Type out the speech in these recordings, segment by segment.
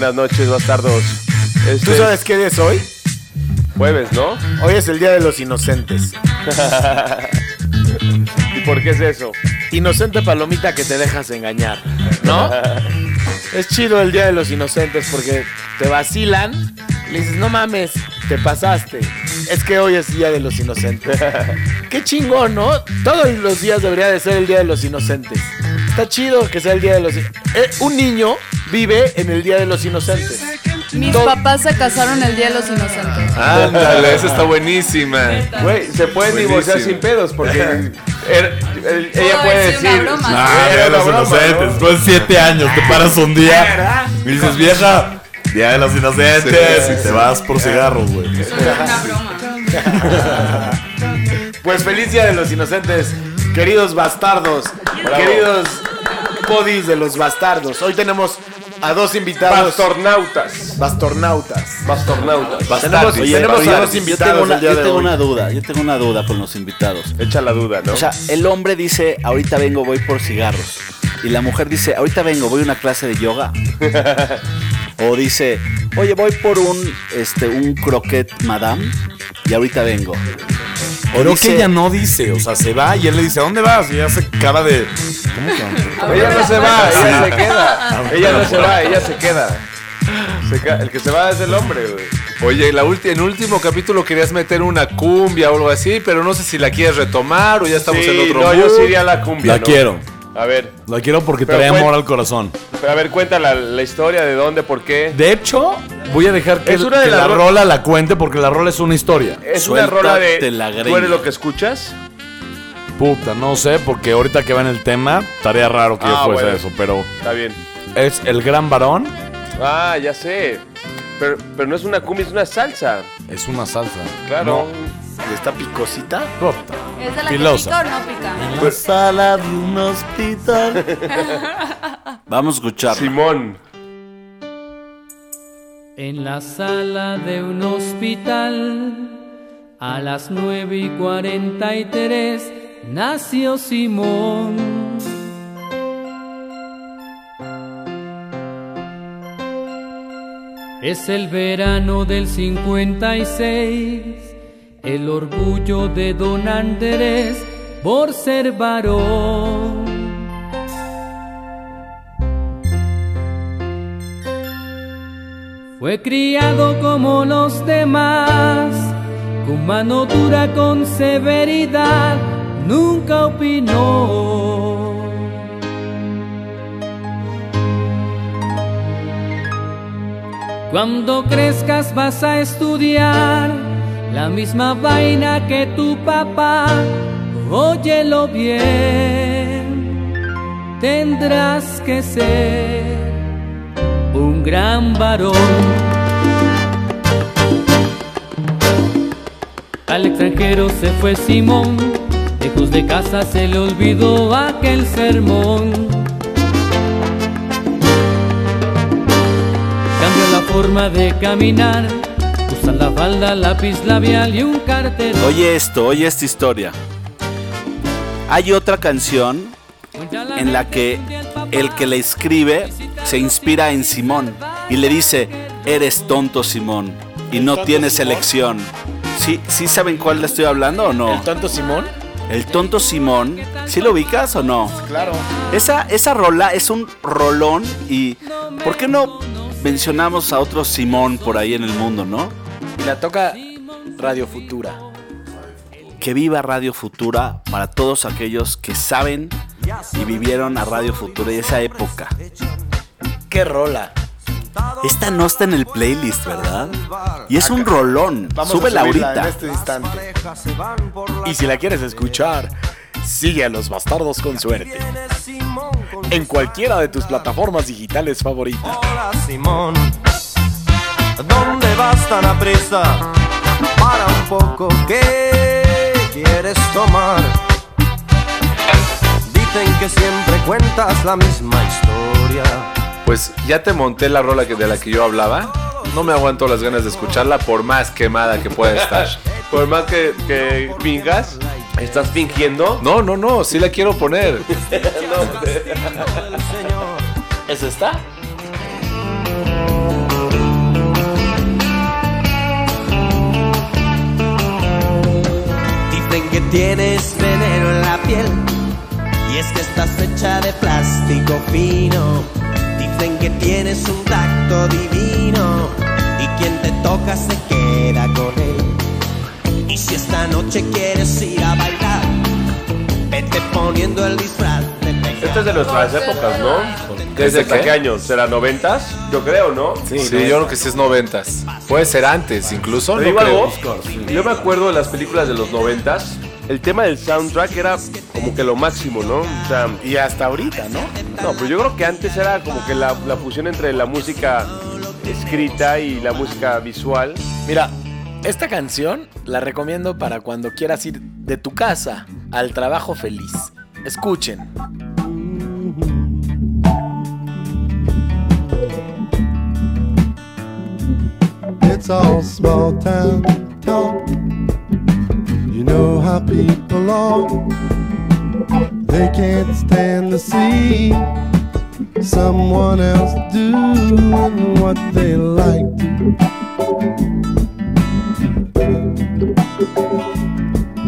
buenas noches, bastardos. Este, ¿Tú sabes qué día es hoy? Jueves, ¿no? Hoy es el Día de los Inocentes. ¿Y por qué es eso? Inocente palomita que te dejas engañar, ¿no? es chido el Día de los Inocentes porque te vacilan, le dices, no mames, te pasaste. Es que hoy es Día de los Inocentes. Qué chingón, ¿no? Todos los días debería de ser el Día de los Inocentes. Está chido que sea el Día de los... Eh, un niño vive en el Día de los Inocentes. Mis Todo- papás se casaron el Día de los Inocentes. Ándale, esa está buenísima. Güey, se pueden divorciar sin pedos porque er- el- ella puede decir una broma. Ah, Día de los broma, Inocentes. ¿no? Después de siete años te paras un día y dices, vieja, Día de los Inocentes. Y te vas por cigarros, güey. Una broma. Pues feliz Día de los Inocentes, queridos bastardos, queridos podis de los bastardos. Hoy tenemos a dos invitados. Bastornautas. Bastornautas. Bastornautas. Tenemos, Oye, tenemos oye, a dos yo invitados tengo, una, el día yo de tengo hoy. una duda, yo tengo una duda con los invitados. Echa la duda, ¿no? O sea, el hombre dice, ahorita vengo, voy por cigarros. Y la mujer dice, ahorita vengo, voy a una clase de yoga. o dice, oye, voy por un, este, un croquet madame y ahorita vengo. O Creo dice, que ella no dice, o sea, se va y él le dice, ¿a dónde vas? Y ella hace cara de. ¿Cómo que? ella no se va, ella se queda. Ella no se va, ella se queda. Se ca- el que se va es el hombre, güey. Oye, la ulti- en el último capítulo querías meter una cumbia o algo así, pero no sé si la quieres retomar o ya estamos Sí, en otro no, yo sí iría a la cumbia. La ¿no? quiero. A ver, La quiero porque trae amor al corazón. pero a ver, cuenta la, historia de dónde, por qué. De hecho, voy a dejar que, Es una de que las la ro- rola la cuente porque la rola es una historia. Es una rola de. La ¿Tú greña. eres lo que escuchas? Puta, no sé, porque ahorita que va en el tema, estaría raro que Ah, yo fuese bueno. eso, pero Está bien. es el gran varón, Ah, ya sé. Pero, pero no es una cumbia, es una salsa. es una salsa. Claro. ¿Y está picosita? Puta. ¿Es de la Filosa. que pica o no pica? En la sala de un hospital. Vamos a escuchar. Simón. En la sala de un hospital, a las nueve y cuarenta y tres, nació Simón. Es el verano del 56, el orgullo de don Andrés por ser varón. Fue criado como los demás, con mano dura, con severidad, nunca opinó. Cuando crezcas vas a estudiar la misma vaina que tu papá, óyelo bien, tendrás que ser un gran varón. Al extranjero se fue Simón, lejos de casa se le olvidó aquel sermón. Cambió la forma de caminar, la falda, lápiz labial y un cartel. Oye esto, oye esta historia. Hay otra canción en la que el que le escribe se inspira en Simón y le dice, eres tonto Simón y no tienes Simón? elección. ¿Sí, ¿Sí saben cuál le estoy hablando o no? ¿El tonto Simón? El tonto Simón, ¿sí lo ubicas o no? Claro. Esa, esa rola es un rolón y ¿por qué no mencionamos a otro Simón por ahí en el mundo, no? Y la toca Radio Futura. Que viva Radio Futura para todos aquellos que saben y vivieron a Radio Futura y esa época. ¡Qué rola! Esta no está en el playlist, ¿verdad? Y es un rolón. Vamos Súbela a ahorita. en este instante. Y si la quieres escuchar, sigue a los bastardos con suerte. En cualquiera de tus plataformas digitales favoritas. ¿Dónde vas tan a prisa? Para un poco, ¿qué quieres tomar? Dicen que siempre cuentas la misma historia. Pues ya te monté la rola que, de la que yo hablaba. No me aguanto las ganas de escucharla por más quemada que pueda estar. Por más que, que fingas, ¿estás fingiendo? No, no, no, sí la quiero poner. ¿Es esta? Tienes veneno en la piel. Y es que estás hecha de plástico fino. Dicen que tienes un tacto divino. Y quien te toca se queda con él. Y si esta noche quieres ir a bailar, vete poniendo el disfraz de. Esto es de nuestras épocas, ¿no? ¿Desde ¿Desde qué? qué años? ¿Será noventas? Yo creo, ¿no? Sí, yo creo que sí es noventas. Puede ser antes, incluso. ¿Te no creo. algo? Yo me acuerdo de las películas de los noventas. El tema del soundtrack era como que lo máximo, ¿no? O sea, Y hasta ahorita, ¿no? no, pero yo creo que antes era como que la, la fusión entre la música escrita y la música visual. Mira, esta canción la recomiendo para cuando quieras ir de tu casa al trabajo feliz. Escuchen. It's all small town talk. You They can't stand someone else what they like.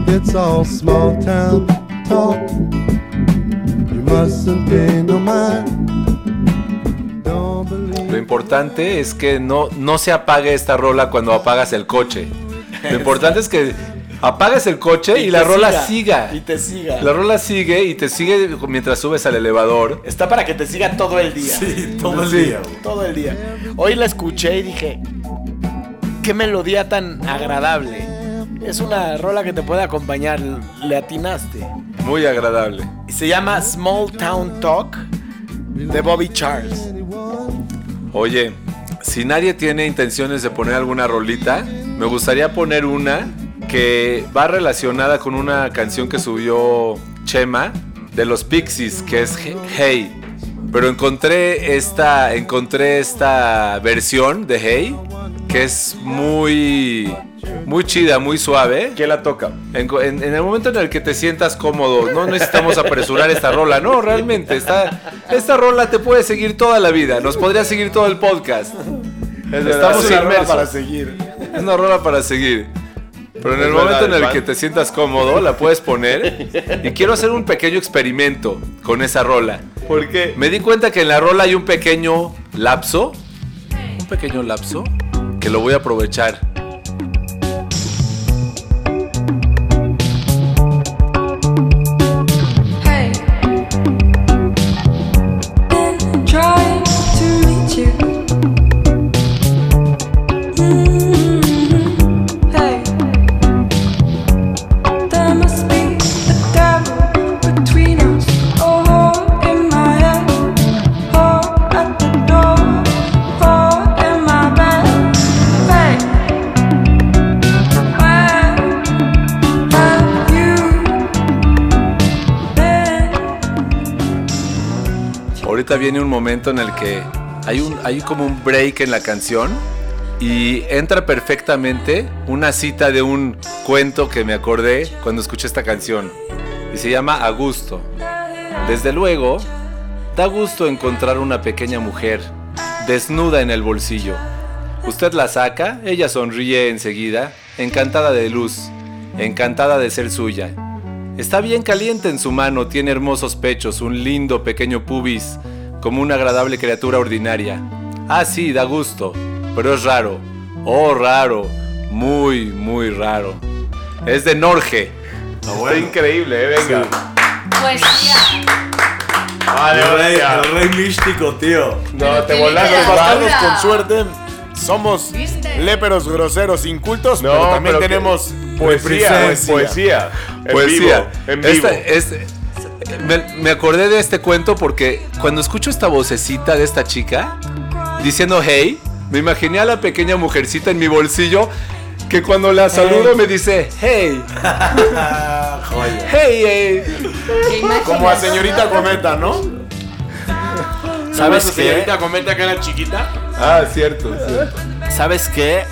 It's all small town talk. You. Lo importante es que no, no se apague esta rola cuando apagas el coche. Lo importante es que apagues el coche y, la rola siga. Y te siga. La rola sigue y te sigue mientras subes al elevador. Está para que te siga todo el día. Sí, todo el Sí. día. Todo el día. Hoy la escuché y dije, qué melodía tan agradable. Es una rola que te puede acompañar, le atinaste. Muy agradable. Y se llama Small Town Talk de Bobby Charles. Oye, si nadie tiene intenciones de poner alguna rolita, me gustaría poner una que va relacionada con una canción que subió Chema de los Pixies, que es He- Hey. Pero encontré esta, encontré esta versión de Hey que es muy, muy chida, muy suave. ¿Quién la toca? En, co- en- en el momento en el que te sientas cómodo, no necesitamos apresurar esta rola, no, realmente, esta, esta rola te puede seguir toda la vida, nos podría seguir todo el podcast. Estamos Es una rola para seguir. Es una rola para seguir. Pero en Es el verdad, momento en el que te sientas cómodo, la puedes poner. Y quiero hacer un pequeño experimento con esa rola. ¿Por qué? Me di cuenta que en la rola hay un pequeño lapso. Un pequeño lapso que lo voy a aprovechar. Ahorita viene un momento en el que hay, un, hay como un break en la canción y entra perfectamente una cita de un cuento que me acordé cuando escuché esta canción y se llama Agusto. Desde luego, da gusto encontrar una pequeña mujer desnuda en el bolsillo. Usted la saca, ella sonríe enseguida, encantada de luz, encantada de ser suya. Está bien caliente en su mano, tiene hermosos pechos, un lindo pequeño pubis, como una agradable criatura ordinaria. Ah, sí, da gusto, pero es raro. Oh, raro, muy, muy raro. Es de Norge. Está increíble, eh, venga. Poesía. Vale, El rey, el rey místico, tío. No, Pero te volaste, Los bastardos con suerte somos ¿Viste? léperos groseros incultos, No, pero también pero tenemos Poesía, poesía. poesía. En Poesía. vivo, en vivo. Esta- es- me, me acordé de este cuento porque cuando escucho esta vocecita de esta chica diciendo hey, me imaginé a la pequeña mujercita en mi bolsillo que cuando la saludo me dice hey, Joya. hey, hey. Como a señorita Cometa, ¿no? ¿Sabes qué? señorita Cometa que era chiquita? Ah, cierto. ¿Sabes qué?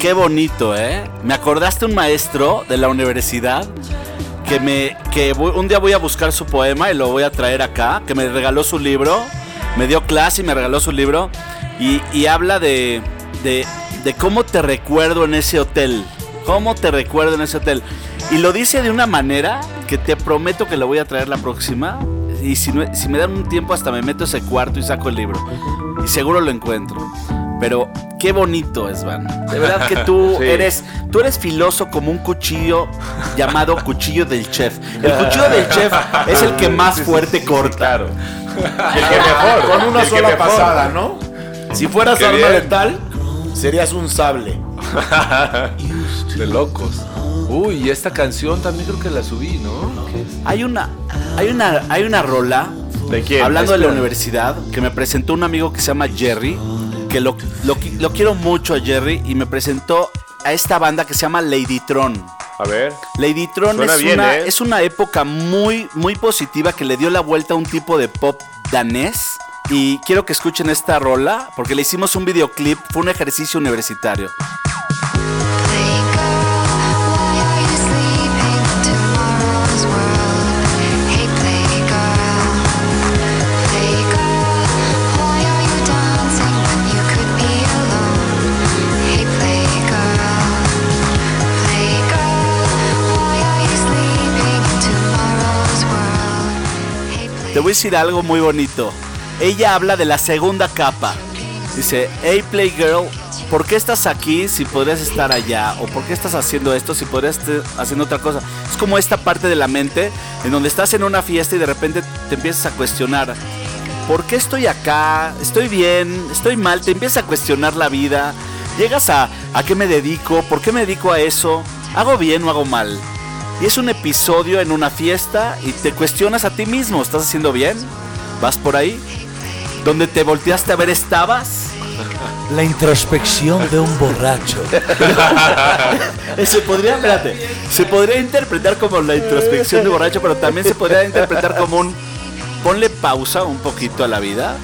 Qué bonito, ¿eh? Me acordaste un maestro de la universidad que me que voy- un día voy a buscar su poema y lo voy a traer acá, que me regaló su libro, me dio clase y me regaló su libro y, y habla de, de, de cómo te recuerdo en ese hotel, cómo te recuerdo en ese hotel. Y lo dice de una manera que te prometo que lo voy a traer la próxima. Y si, si me dan un tiempo hasta me meto ese cuarto y saco el libro. Y seguro lo encuentro. Pero qué bonito es, Van. De verdad que tú Sí. eres tú eres filoso como un cuchillo llamado cuchillo del chef. El cuchillo del chef es el que más fuerte corta. Claro. Y el que mejor. Con una sola mejor. pasada, ¿no? Si fueras Qué arma bien. letal, serías un sable. De locos. Uy, y esta canción también creo que la subí, ¿no? Hay una hay una hay una rola ¿De quién? Hablando de la universidad, que me presentó un amigo que se llama Jerry, lo, lo, qui- lo quiero mucho a Jerry, y me presentó a esta banda que se llama Ladytron. A ver. Ladytron es, bien, una, ¿eh? es una época muy, muy positiva que le dio la vuelta a un tipo de pop danés. Y quiero que escuchen esta rola, porque le hicimos un videoclip, fue un ejercicio universitario. Te voy a decir algo muy bonito. Ella habla de la segunda capa. Dice, hey Playgirl, ¿por qué estás aquí si podrías estar allá? ¿O por qué estás haciendo esto si podrías estar haciendo otra cosa? Es como esta parte de la mente en donde estás en una fiesta y de repente te empiezas a cuestionar. ¿Por qué estoy acá? ¿Estoy bien? ¿Estoy mal? Te empiezas a cuestionar la vida. Llegas a ¿a qué me dedico? ¿Por qué me dedico a eso? ¿Hago bien o hago mal? Y es un episodio en una fiesta y te cuestionas a ti mismo. ¿Estás haciendo bien? ¿Vas por ahí? ¿Dónde te volteaste a ver estabas? La introspección de un borracho. Se podría, espérate, se podría interpretar como la introspección de borracho, pero también se podría interpretar como un ponle pausa un poquito a la vida,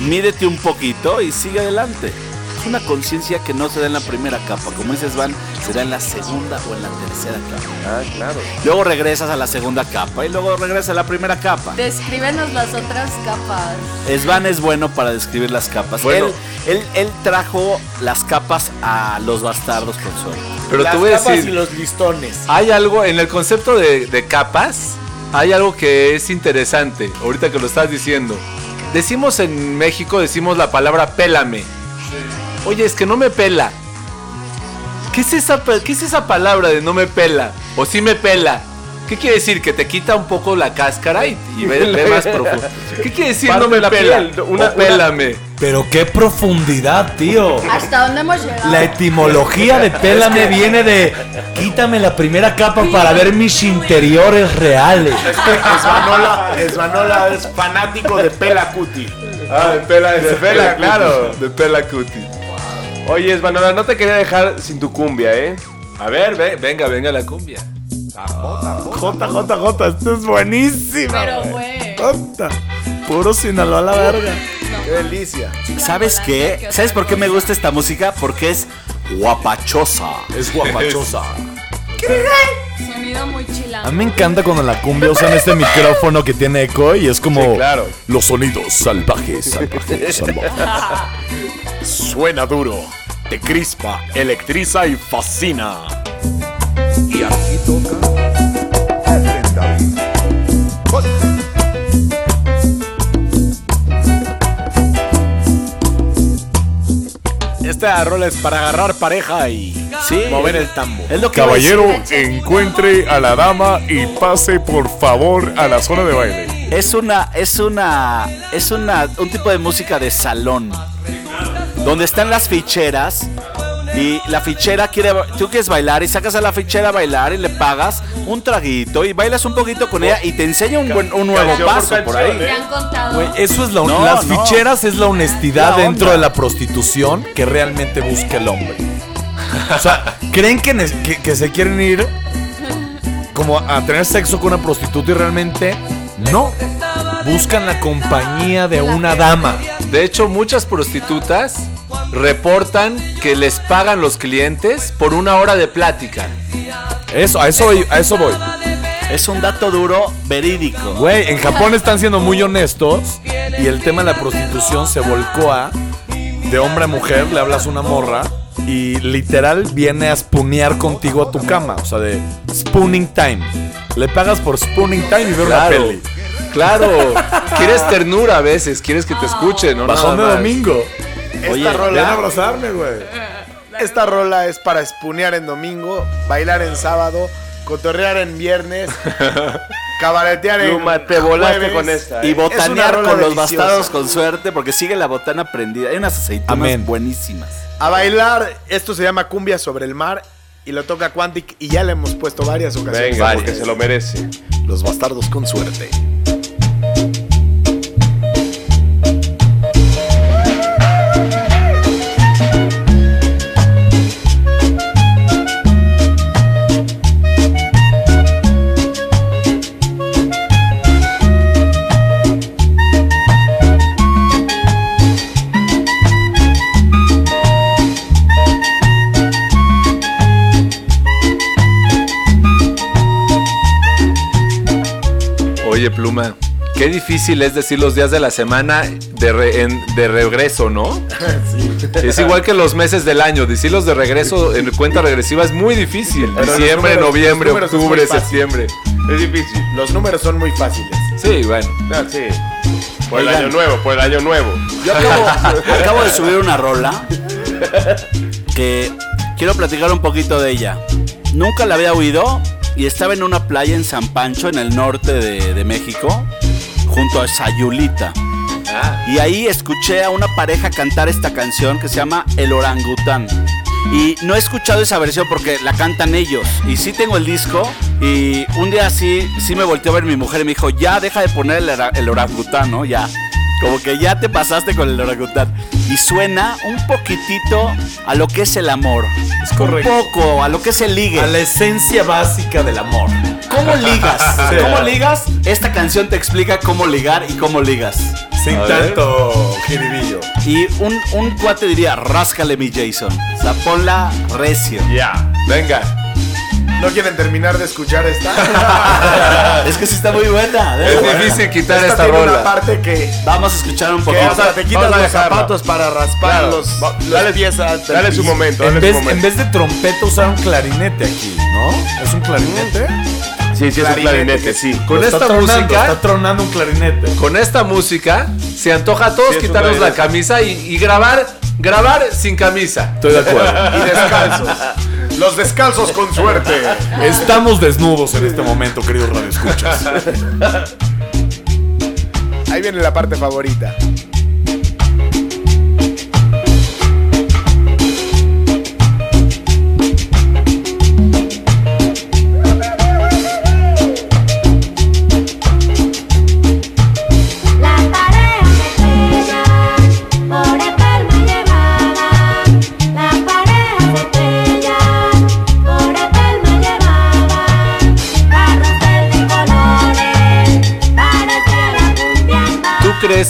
mídete un poquito y sigue adelante. Una conciencia que no se da en la primera capa, como dices Van, se da en la segunda o en la tercera capa. Ah, claro. Luego regresas a la segunda capa y luego regresas a la primera capa. Descríbenos las otras capas. Svan es bueno para describir las capas. Bueno. Él, él, él trajo las capas a los bastardos con suerte. Pero Las te voy a capas decir, y los listones. hay algo en el concepto de, de capas, hay algo que es interesante, ahorita que lo estás diciendo. Decimos en México, decimos la palabra pélame. Oye, es que no me pela. ¿Qué es esa, qué es esa palabra de no me pela? O sí me pela. ¿Qué quiere decir? Que te quita un poco la cáscara y, y ve, ve más profundo. ¿Qué quiere decir Parte no me la pela? piel, O una- pélame. Pero qué profundidad, tío. ¿Hasta dónde hemos llegado? La etimología de pélame viene de quítame la primera capa para ver mis interiores reales. Esvanola, Esvanola es fanático de Pela Cuti. Ah, de pela, de pela, claro. De pela cuti. Oye, Esvanola, no te quería dejar sin tu cumbia, ¿eh? A ver, ve- venga, venga la cumbia. JJJ, esto es buenísimo. Pero, güey. Jota, Puro Sinaloa a la verga. Qué delicia. ¿Sabes qué? ¿Sabes por qué me gusta esta música? Porque es guapachosa. Es guapachosa. Sonido muy A chilano. mí me encanta cuando en la cumbia usan este micrófono que tiene eco y es como Sí, claro. los sonidos salvajes, salvajes, salvajes. Suena duro, te crispa, electriza y fascina. Y aquí toca Efren David. Esta rola es para agarrar pareja y Sí. mover el tambo. Es lo que decir. encuentre a la dama y pase por favor a la zona de baile. Es una, es una, es una, un tipo de música de salón. Donde están las ficheras y la fichera quiere, tú quieres bailar y sacas a la fichera a bailar y le pagas un traguito y bailas un poquito con ella y te enseña un, buen, un nuevo Canción paso por canción, ahí. ¿Te han contado? Güey, eso es la No, las no. ficheras es la honestidad La dentro de la prostitución que realmente busca el hombre. O sea, creen que, que- que se quieren ir como a tener sexo con una prostituta y realmente no. Buscan la compañía de una dama. De hecho, muchas prostitutas reportan que les pagan los clientes por una hora de plática. Eso, a eso, voy- a eso voy. Es un dato duro verídico. Güey, en Japón están siendo muy honestos y el tema de la prostitución se volcó a de hombre a mujer, le hablas a una morra y literal viene a spoonear contigo a tu cama. O sea, de spooning time. Le pagas por spooning time y ver una Claro. peli. Claro. quieres ternura a veces, quieres que te escuchen, ¿no? Bajón de Nada Esta Ven a rola, abrazarme, güey. esta rola es para espunear en domingo, bailar en sábado, cotorrear en viernes, cabaretear en Pluma, te volaste jueves. con esta. Y ¿eh? Una botanear rola con los deliciosa. bastardos con suerte, porque sigue la botana prendida. Hay unas aceitunas Amén. buenísimas. A bailar, esto se llama Cumbia sobre el mar y lo toca Quantic y ya le hemos puesto varias ocasiones. Venga, porque se lo merece. Los bastardos con suerte. Pluma, qué difícil es decir los días de la semana de, re- en- de regreso, ¿no? Es igual que los meses del año. Decirlos de regreso en cuenta regresiva es muy difícil. Pero los Diciembre, números- noviembre, los octubre, septiembre. Es difícil. Los números son muy fáciles. Sí, bueno. Ah, sí. Por el Oigan. año nuevo, por el año nuevo. Yo acabo, acabo de subir una rola que quiero platicar un poquito de ella. Nunca la había oído y estaba en una playa en San Pancho, en el norte de, de México, junto a Sayulita. Y ahí escuché a una pareja cantar esta canción que se llama El Orangután. Y no he escuchado esa versión porque la cantan ellos. Y sí tengo el disco. Y un día sí, sí me volteó a ver mi mujer y me dijo, ya deja de poner el, el orangután, ¿no? Ya. Como que ya te pasaste con el orangután. Y suena un poquitito a lo que es el amor. Es correcto. Un poco a lo que es el ligue. A la esencia básica del amor. ¿Cómo ligas? Sí. ¿Cómo ligas? Esta canción te explica cómo ligar y cómo ligas. Sin A tanto jiribillo. Y un, un cuate diría, ráscale mi Jason. O sea, ponla recio. Ya. Venga. ¿No quieren terminar de escuchar esta? es que sí está muy buena. Es difícil quitar Esta esta tiene una rola. parte que, Vamos a escuchar un poquito. hasta te quitas vamos a los dejarla. zapatos para raspar Claro. los, los dale- piezas. Dale su momento, En vez, su en momento. vez de trompeta usaron clarinete aquí, ¿no? ¿Es un clarinete? Sí, sí, es un Clarinete, sí. Con esta tronando, música, Está tronando un clarinete. con esta música, se antoja a todos Sí, un quitarnos la camisa y, y grabar, grabar sin camisa. Estoy de acuerdo. Y descalzos. Los descalzos con suerte. Estamos desnudos en este momento, queridos radioescuchas. Ahí viene la parte favorita.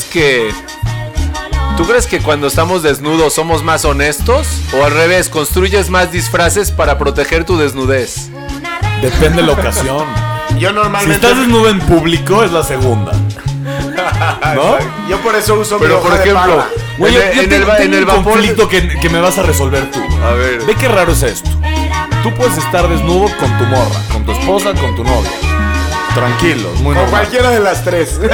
Que ¿Tú crees que cuando estamos desnudos somos más honestos o al revés, construyes más disfraces para proteger tu desnudez? Depende de la ocasión. Yo Si normalmente. estás desnudo en público, es la segunda. ¿No? Yo por eso uso Pero mi por ejemplo. Güey, yo, en, yo en tengo, el, en tengo el un vapor conflicto que, que me vas a resolver tú. A ver. Ve qué raro es esto. Tú puedes estar desnudo con tu morra, con tu esposa, con tu novia. Tranquilo, muy Con normal. cualquiera de las tres.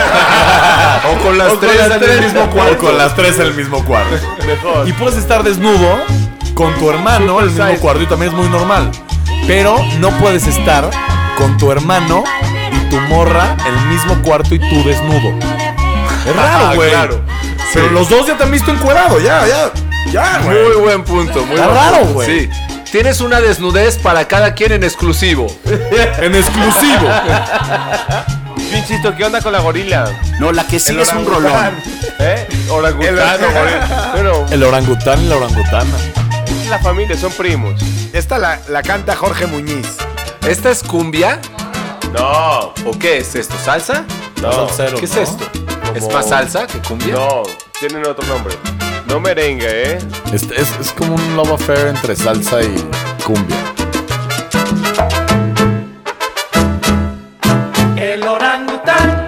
O con las O con tres las en tres, el mismo o cuarto. con las tres en el mismo cuarto. Mejor. Y puedes estar desnudo con tu hermano en el mismo size. cuarto y también es muy normal. Pero no puedes estar con tu hermano y tu morra en el mismo cuarto y tú desnudo. Es raro, güey. claro. Pero los dos ya te han visto encuerado, ya, ya. Ya, güey. Muy buen punto, muy Está buen raro, punto. güey. Sí. Tienes una desnudez para cada quien en exclusivo. En exclusivo. Yo insisto, ¿qué onda con la gorila? No, la que sigue es un rolón. ¿Eh? Orangután o gorila. Bueno, El orangután y la orangutana. es la familia, son primos. Esta la, la canta Jorge Muñiz. ¿Esta es cumbia? No, ¿O qué es esto? ¿Salsa? no. Salsero, ¿Qué es ¿no? esto? ¿Es más salsa que cumbia? No, tienen otro nombre. No merengue, ¿eh? Es, es, es como un love affair entre salsa y cumbia. El orangután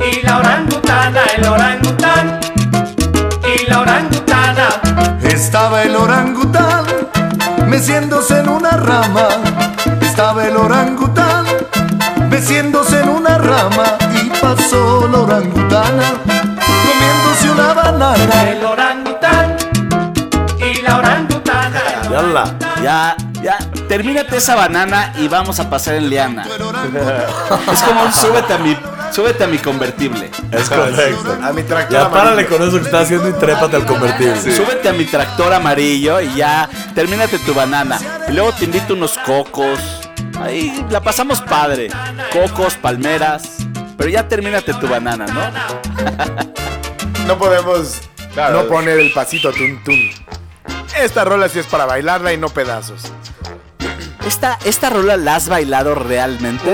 y la orangutana, el orangután y la orangutana. Estaba el orangután meciéndose en una rama. Estaba el orangután, meciéndose en una rama. Y pasó la orangutana, El orangután y la orangutana. Yala. Ya, ya, termínate esa banana y vamos a pasar en liana. es como un súbete a mi, súbete a mi convertible. Es correcto. A mi tractor Ya párale amarillo. con eso que estás haciendo y trépate al convertible. Súbete a mi tractor amarillo y ya, termínate tu banana. Y luego te invito unos cocos. Ahí la pasamos padre. Cocos, palmeras. Pero ya termínate tu banana, ¿no? No podemos Claro. no poner el pasito tun tun. Esta rola sí es para bailarla y no pedazos. Esta, esta rola la has bailado realmente.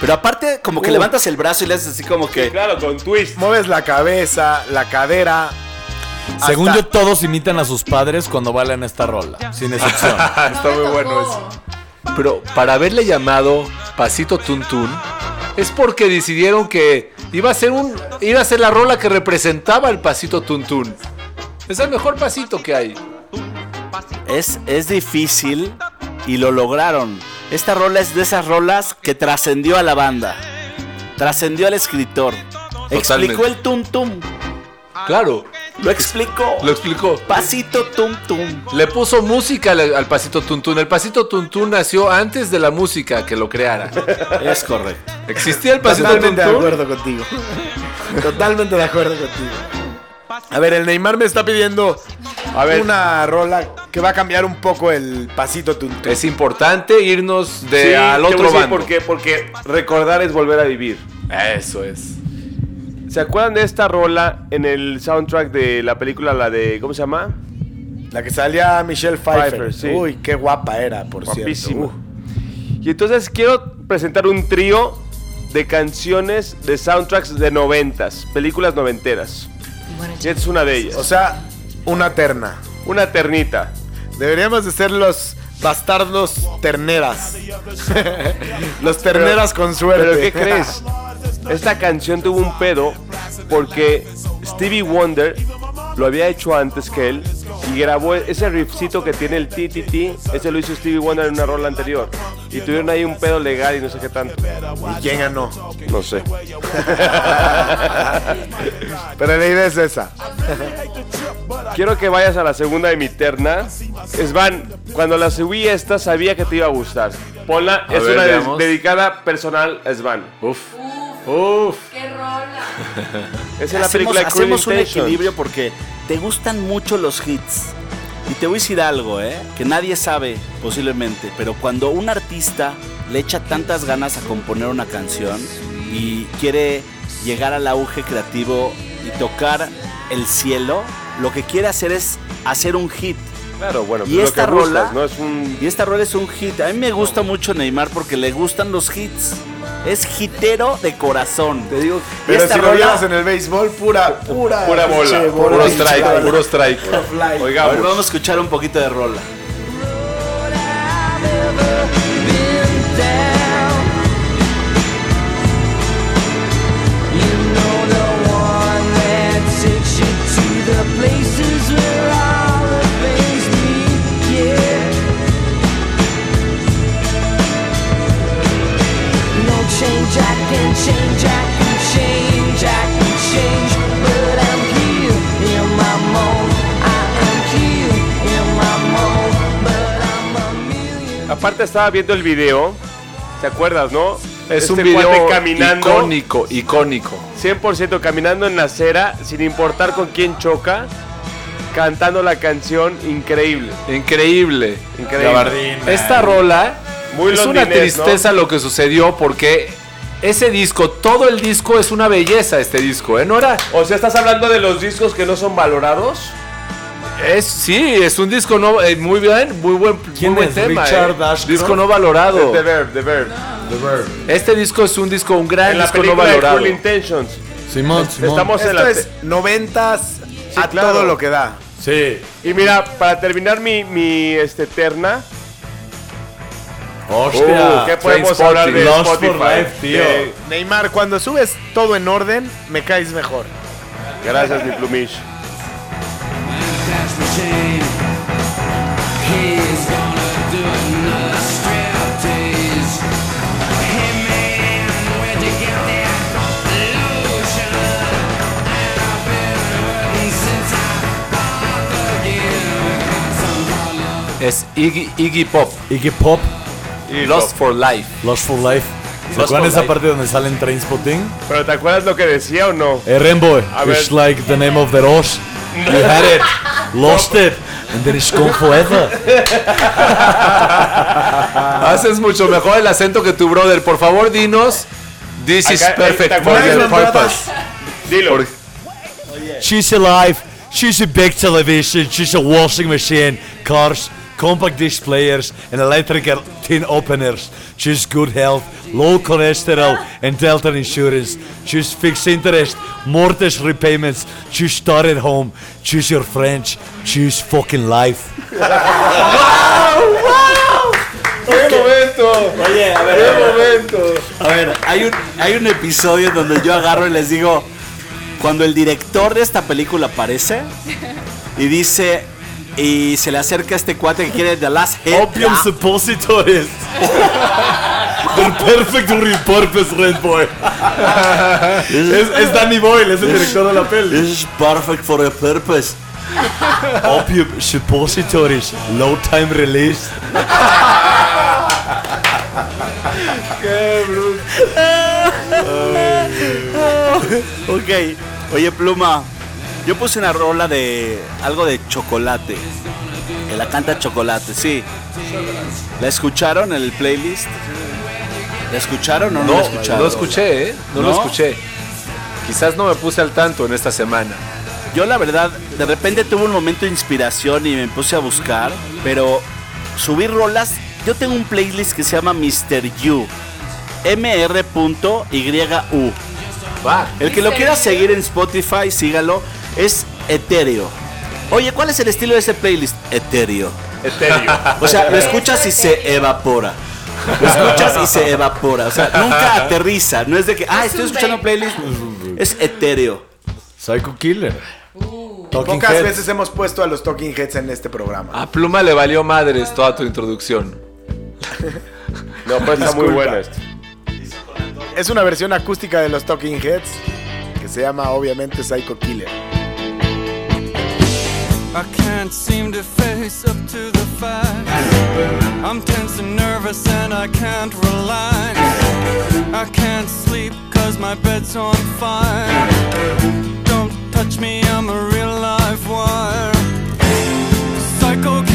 Pero aparte, como que Uh. levantas el brazo y le haces así como que. Claro, con twist. Mueves la cabeza, la cadera. Según hasta- yo, todos imitan a sus padres cuando bailan esta rola, sin excepción. Está muy bueno eso. Pero para haberle llamado Pasito Tuntún es porque decidieron que iba a ser un iba a ser la rola que representaba el Pasito Tuntún. Es el mejor pasito que hay. Es, es difícil y lo lograron. Esta rola es de esas rolas que trascendió a la banda. Trascendió al escritor. Explicó el tum tum. Claro, Lo explicó. lo explicó. Pasito tum tum. Le puso música al, al Pasito Tuntún. El Pasito Tuntún nació antes de la música que lo creara. Es correcto. ¿Existía el Pasito Totalmente de Tuntún? acuerdo contigo. Totalmente de acuerdo contigo. A ver, el Neymar me está pidiendo A ver. una rola que va a cambiar un poco el pasito tun tun. Es importante irnos de Sí, al otro bando. por qué, porque recordar es volver a vivir. Eso es. ¿Se acuerdan de esta rola en el soundtrack de la película, la de, ¿cómo se llama? La que salía Michelle Pfeiffer. Pfeiffer, sí. Uy, qué guapa era, por cierto. Uh. Y entonces quiero presentar un trío de canciones de soundtracks de noventas, películas noventeras. Y esta es una de ellas. O sea, una terna. una ternita. Deberíamos de ser los bastardos terneras. los terneras con suerte. Pero ¿qué crees? Esta canción tuvo un pedo porque Stevie Wonder lo había hecho antes que él y grabó ese riffcito que tiene el ti ti ti, ese lo hizo Stevie Wonder en una rola anterior y tuvieron ahí un pedo legal y no sé qué tanto. ¿Y quién ganó? No sé. Pero la idea es esa. Quiero que vayas a la segunda de mi terna. Svan, cuando la subí esta sabía que te iba a gustar. Ponla, A es ver, una veamos. dedicada personal a Svan. Uf. Uf. ¡Qué rola! Es en la hacemos película Cruel hacemos un equilibrio porque te gustan mucho los hits. Y te voy a decir algo, ¿eh? Que nadie sabe posiblemente, pero cuando un artista le echa tantas ganas a componer una canción y quiere llegar al auge creativo y tocar el cielo, lo que quiere hacer es hacer un hit. Claro, bueno, Y lo esta buscas, rola- ¿no? Es un... Y esta rola es un hit. A mí me gusta mucho Neymar porque le gustan los hits. Es hitero de corazón. Te digo, Pero si lo vieras en el béisbol, pura, pura, Pura bola, pinche Puro strike, bola. puro strike. Puro fly. A ver, Oigamos. vamos a escuchar un poquito de rola. Aparte estaba viendo el video, ¿te acuerdas, no? Es Este un video cuate caminando, icónico, icónico. 100% caminando en la acera, sin importar con quién choca, cantando la canción increíble. Increíble. Increíble. Esta rola Muy es una tristeza lo que sucedió porque ese disco, todo el disco es una belleza este disco, ¿eh? No era... O sea, ¿estás hablando de los discos que no son valorados? Es, sí, es un disco no, eh, muy bien, muy buen, muy ¿Quién buen es? tema. Richard eh. Disco no valorado. The Verb, The Verb. Este disco es un disco, un gran En la disco no valorado. Intentions. Simón, Simón. Estamos en Esto la... es noventas a claro. todo lo que da. Sí. Y mira, para terminar mi, mi este, terna, Hostia. uh, ¿qué podemos hablar de Lost for Spotify? Life, tío. Neymar, cuando subes todo en orden, me caes mejor. Gracias, mi plumish es Iggy, Iggy, Pop. Iggy Pop. Lost for Life. Lost for Life. ¿Se acuerdan esa parte donde salen Trainspotting? Pero ¿te acuerdas lo que decía o no? Eh, Rainbow, it's ver. like the name of the rose. You had it, lost it, and then it's gone forever. Haces mucho mejor el acento que tu brother. Por favor, dinos. This is eh, ¿te perfect for your Brother? purpose. Dilo. She's alive. She's a big television. She's a washing machine, cars, compact disc players, and electrical tin openers. She's good health, low cholesterol, and Delta insurance. She's fixed interest, mortgage repayments. She's started home. Choose your French. Choose fucking life. ¡Qué momento! Oye, a ver, ¡Qué a ver. momento! A ver, hay un, hay un episodio donde yo agarro y les digo, cuando el director de esta película aparece y dice, y se le acerca a este cuate que quiere The Last Hit. Opium ah, suppositories. The perfect repurpose Red Boy. es, es Danny Boyle, es el director de la peli. This is perfect for a purpose. Opium suppositories, low time release. ¡Qué bruto! ok, oye Pluma, yo puse una rola de algo de chocolate. Que la canta chocolate, sí. ¿La escucharon en el playlist? ¿La escucharon o no, No, la escucharon? no escuché, ¿eh? No, lo escuché. Quizás no me puse al tanto en esta semana. Yo la verdad, de repente tuve un momento de inspiración y me puse a buscar, pero subir rolas, yo tengo un playlist que se llama Mr. You, mr.yu. Va. El que lo quiera seguir en Spotify, sígalo, es etéreo. Oye, ¿cuál es el estilo de ese playlist? Etéreo. Etéreo. O sea, lo escuchas y se evapora. Lo escuchas y se evapora. O sea, nunca aterriza. No es de que, ah, estoy escuchando playlist. Es etéreo. Psycho Killer. Talking Pocas Heads. veces hemos puesto a los Talking Heads en este programa. A Pluma le valió madres toda tu introducción. No, pero está muy Disculpa. buena esto. Es una versión acústica de los Talking Heads que se llama obviamente Psycho Killer. I can't seem to face up to the fact I'm tense and nervous and I can't relax I can't sleep cause my bed's on fire. Don't touch me, I'm a real live wire. Psycho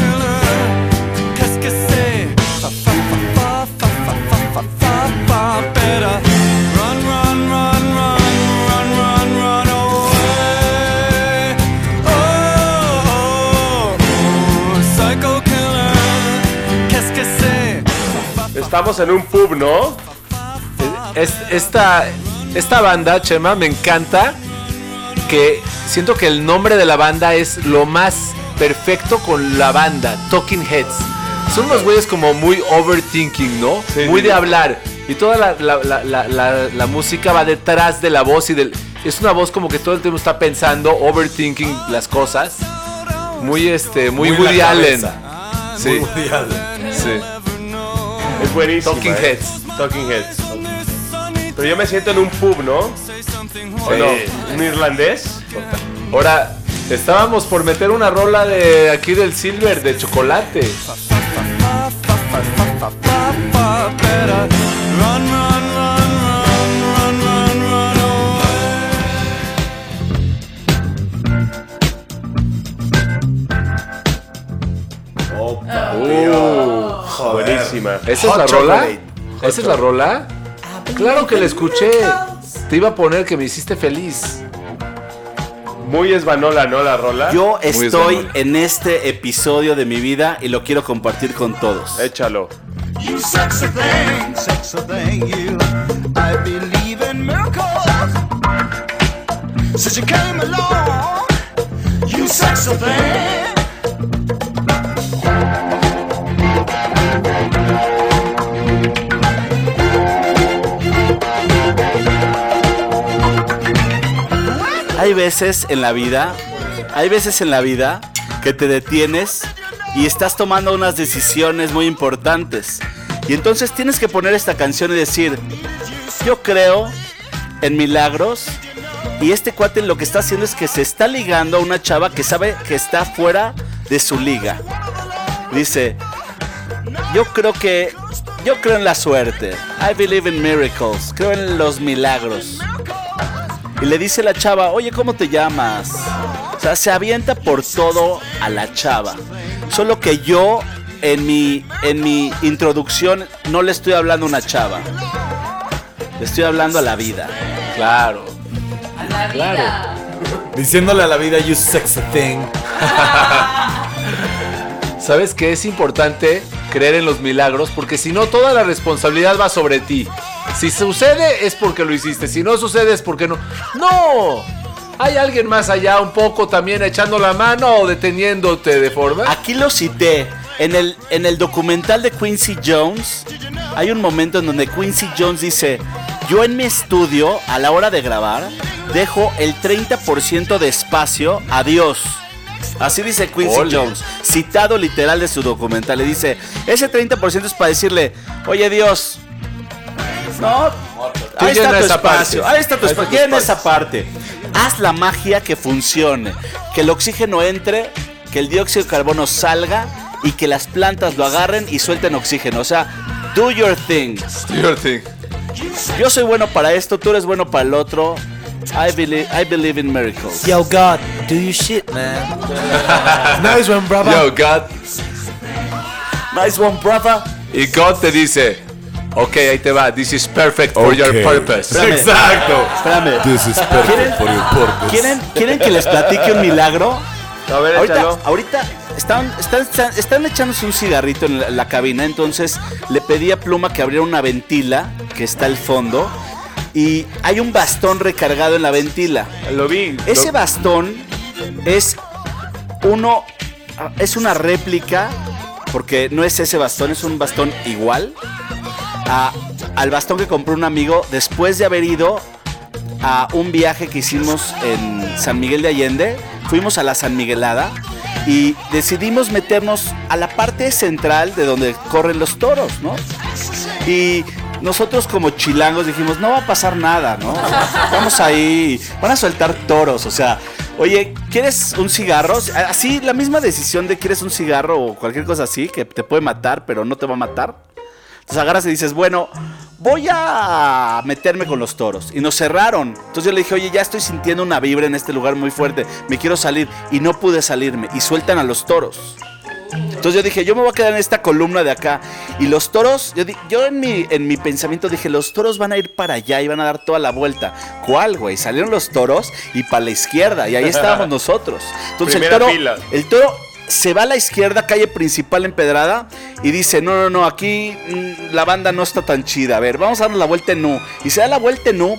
Estamos en un pub, ¿no? Es- esta, esta banda, Chema, me encanta que siento que el nombre de la banda es lo más perfecto con la banda, Talking Heads. Son unos güeyes como muy overthinking, ¿no? muy sí. de hablar. Y toda la, la- la- la- música va detrás de la voz y del... Es una voz como que todo el tiempo está pensando, overthinking las cosas. Muy este, muy, Muy Woody Allen. Muy Woody Allen. Sí. Es buenísimo. Talking Heads. Talking Heads. Pero yo me siento en un pub, ¿no? ¿O Sí. no? ¿Un irlandés? Ahora, estábamos por meter una rola de aquí del Silver de chocolate. Better run, buenísima. ¿Esa es la rola? ¿Esa es la rola? Claro que la escuché. Te iba a poner que me hiciste feliz. Muy esbanola, ¿no? La rola. Yo estoy en este episodio de mi vida y lo quiero compartir con todos. Échalo. You sexy thing, sexy thing, you. I believe in miracles. Since you came along, you sexy thing. Hay veces en la vida, hay veces en la vida que te detienes y estás tomando unas decisiones muy importantes. Y entonces tienes que poner esta canción y decir, yo creo en milagros. Y este cuate lo que está haciendo es que se está ligando a una chava que sabe que está fuera de su liga. Dice, yo creo que, yo creo en la suerte. I believe in miracles. Creo en los milagros. Y le dice la chava, oye, ¿cómo te llamas? O sea, se avienta por todo a la chava. Solo que yo, en mi, en mi introducción, no le estoy hablando a una chava. Le estoy hablando a la vida. Claro. La vida. Diciéndole a la vida, you sexy thing. ¿Sabes que es importante creer en los milagros? Porque si no, toda la responsabilidad va sobre ti. Si sucede es porque lo hiciste, si no sucede es porque no. ¡No! Hay alguien más allá un poco también echando la mano o deteniéndote de forma. Aquí lo cité. En el, en el documental de Quincy Jones, hay un momento en donde Quincy Jones dice, yo en mi estudio, a la hora de grabar, dejo el 30% de espacio a Dios. Así dice Quincy Ole. Jones, citado literal de su documental. Le dice, ese 30% es para decirle, oye Dios, no, ahí está tu espacio, parte. ahí está tu espacio, llena esa parte. Haz la magia que funcione, que el oxígeno entre, que el dióxido de carbono salga y que las plantas lo agarren y suelten oxígeno. O sea, do your thing. Your thing. Yo soy bueno para esto, tú eres bueno para el otro. I believe, I believe in miracles. Yo, God, do your shit, man. Nice one, brother. Yo, God. Nice one, brother. Y God te dice, ok, ahí te va, this is perfect for your purpose. Espérame. Exacto. Espérame. This is perfect for your purpose. ¿Quieren, ¿Quieren que les platique un milagro? A ver, ahorita, échalo. ahorita están, están, están, están echándose un cigarrito en la, la cabina, entonces le pedí a Pluma que abriera una ventila que está al fondo y hay un bastón recargado en la ventila. Lo vi. Ese lo- bastón es uno, es una réplica, porque no es ese bastón, es un bastón igual al bastón que compró un amigo después de haber ido a un viaje que hicimos en San Miguel de Allende. Fuimos a la San Miguelada y decidimos meternos a la parte central de donde corren los toros, ¿no? Y nosotros como chilangos dijimos, no va a pasar nada, ¿no? Vamos ahí, van a soltar toros, o sea, oye, ¿quieres un cigarro? Así, la misma decisión de quieres un cigarro o cualquier cosa así, que te puede matar, pero no te va a matar. Entonces agarras y dices, bueno, voy a meterme con los toros. Y nos cerraron. Entonces yo le dije, oye, ya estoy sintiendo una vibra en este lugar muy fuerte. Me quiero salir. Y no pude salirme. Y sueltan a los toros. Entonces yo dije, yo me voy a quedar en esta columna de acá. Y los toros, yo, di- yo en, mi, en mi pensamiento dije, los toros van a ir para allá y van a dar toda la vuelta. ¿Cuál, güey? Salieron los toros y para la izquierda. Y ahí estábamos nosotros. Entonces el Primera toro, fila. el toro se va a la izquierda, calle principal empedrada, y dice, no, no, no, aquí mm, la banda no está tan chida. A ver, vamos a dar la vuelta en U. Y se da la vuelta en U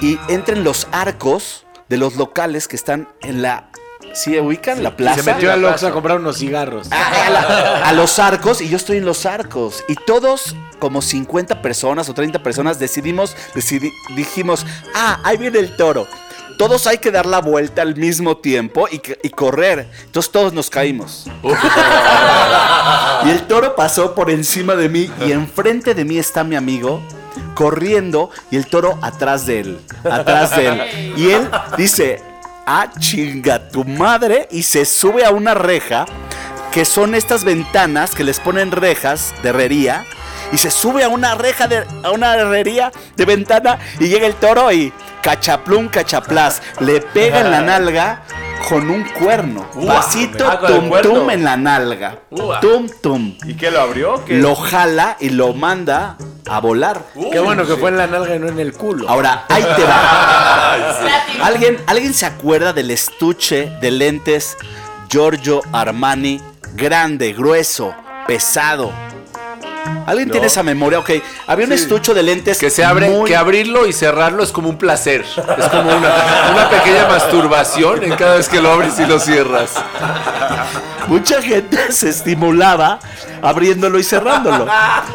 y entran los arcos de los locales que están en la... ¿Sí ubican? La plaza. Se metió al Oxxo a comprar unos cigarros. a, la- a los arcos y yo estoy en los arcos. Y todos, como 50 personas o 30 personas, decidimos, decidi- dijimos, ah, ahí viene el toro. Todos hay que dar la vuelta al mismo tiempo y, correr. Entonces todos nos caímos. y el toro pasó por encima de mí y enfrente de mí está mi amigo corriendo y el toro atrás de él. Atrás de él. Y él dice, ah, chinga tu madre. Y se sube a una reja que son estas ventanas que les ponen rejas de herrería. Y se sube a una reja de a una herrería de ventana y llega el toro y cachaplum, cachaplás, le pega en la nalga con un cuerno. Ua, Pasito ah, tum tum en la nalga. Tum tum. ¿Y qué lo abrió? ¿Qué? Lo jala y lo manda a volar. Qué bueno que fue en la nalga y no en el culo. Ahora, ahí te va. ¿Alguien, ¿Alguien se acuerda del estuche de lentes Giorgio Armani? Grande, grueso, pesado. ¿Alguien No. tiene esa memoria? Ok, había un estuche de lentes Que se abre, muy- que abrirlo y cerrarlo es como un placer. Es como una, una pequeña masturbación en cada vez que lo abres y lo cierras. Mucha gente se estimulaba abriéndolo y cerrándolo.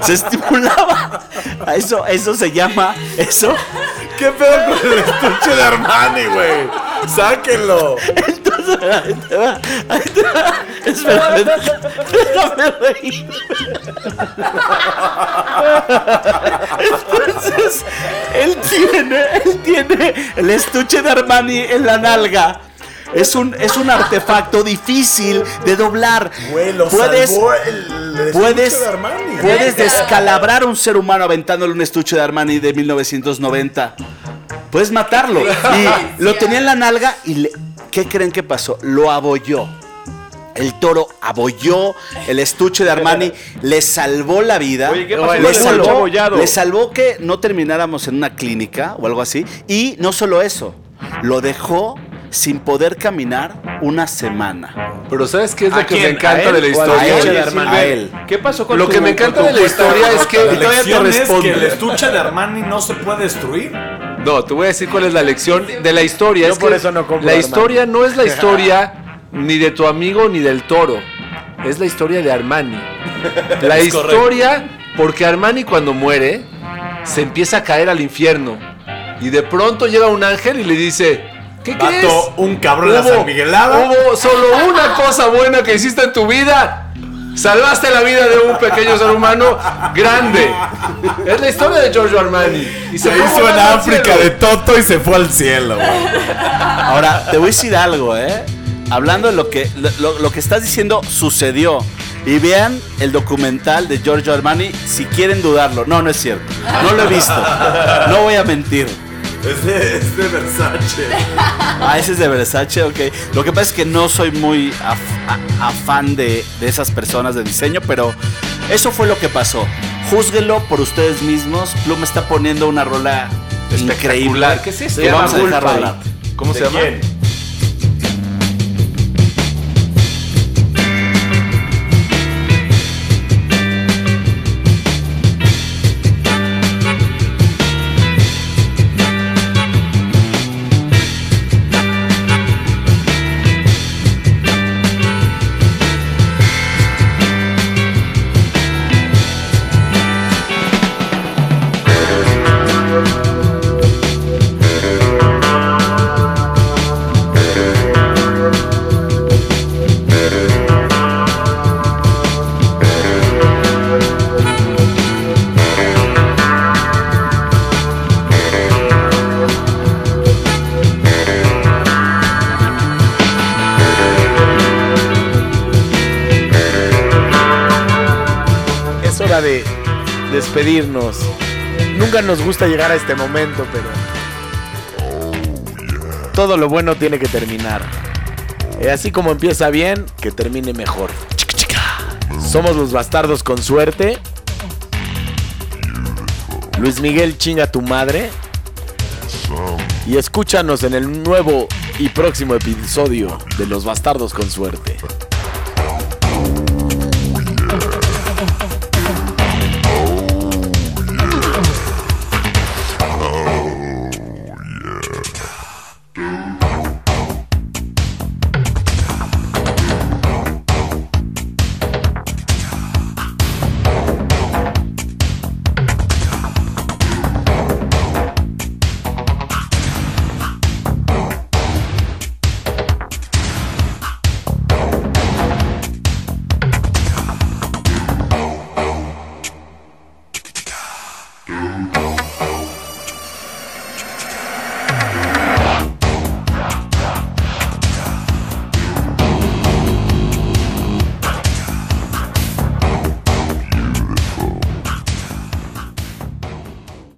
Se estimulaba. Eso, eso se llama. Eso. ¿Qué pedo con el estuche de Armani, güey? Sáquenlo. Entonces, ahí te va, ahí te va. Espérame, déjame reír. Entonces, él tiene, él tiene el estuche de Armani en la nalga. Es un, es un artefacto difícil de doblar. Güey, lo puedes, salvó el- el puedes, de Armani. puedes descalabrar a un ser humano aventándole un estuche de Armani de 1990. Puedes matarlo. Y lo tenía en la nalga y le- ¿qué creen que pasó? Lo abolló. El toro abolló el estuche de Armani, le salvó la vida. Oye, ¿qué pasó le, salvó, le salvó que no termináramos en una clínica o algo así. Y no solo eso, lo dejó sin poder caminar una semana. Pero ¿sabes qué es lo ¿A que quién? me encanta ¿A él de la a historia? De Silver, a él. ¿Qué pasó con Lo tu- que me encanta de la historia es que La es que el estuche de Armani no se puede destruir. No, te voy a decir cuál es la lección de la historia. Yo es por que eso no compro la Armani. historia no es la historia ni de tu amigo ni del toro. Es la historia de Armani. La Es correcto. historia porque Armani cuando muere se empieza a caer al infierno. Y de pronto llega un ángel y le dice, ¿qué crees? un cabrón en la Hubo- San Miguelada. Hubo solo una cosa buena que hiciste en tu vida. Salvaste la vida de un pequeño ser humano grande. Es la historia de Giorgio Armani. Y Se hizo en África de Toto y se fue al cielo, güey. Ahora, te voy a decir algo, ¿eh? Hablando de lo que, lo, lo que estás diciendo sucedió. Y vean el documental de Giorgio Armani si quieren dudarlo. No, no es cierto. No lo he visto. No voy a mentir. Es de, es de Versace. Ah, ese es de Versace, ok. Lo que pasa es que no soy muy af- afán de, de esas personas de diseño, pero eso fue lo que pasó. Júzguelo por ustedes mismos. Plum está poniendo una rola increíble. ¿Qué es esto? A Se llama Nunca nos gusta llegar a este momento, pero todo lo bueno tiene que terminar. Y así como empieza bien, que termine mejor. Somos los bastardos con suerte. Luis Miguel chinga tu madre. Y escúchanos en el nuevo y próximo episodio de Los Bastardos con Suerte.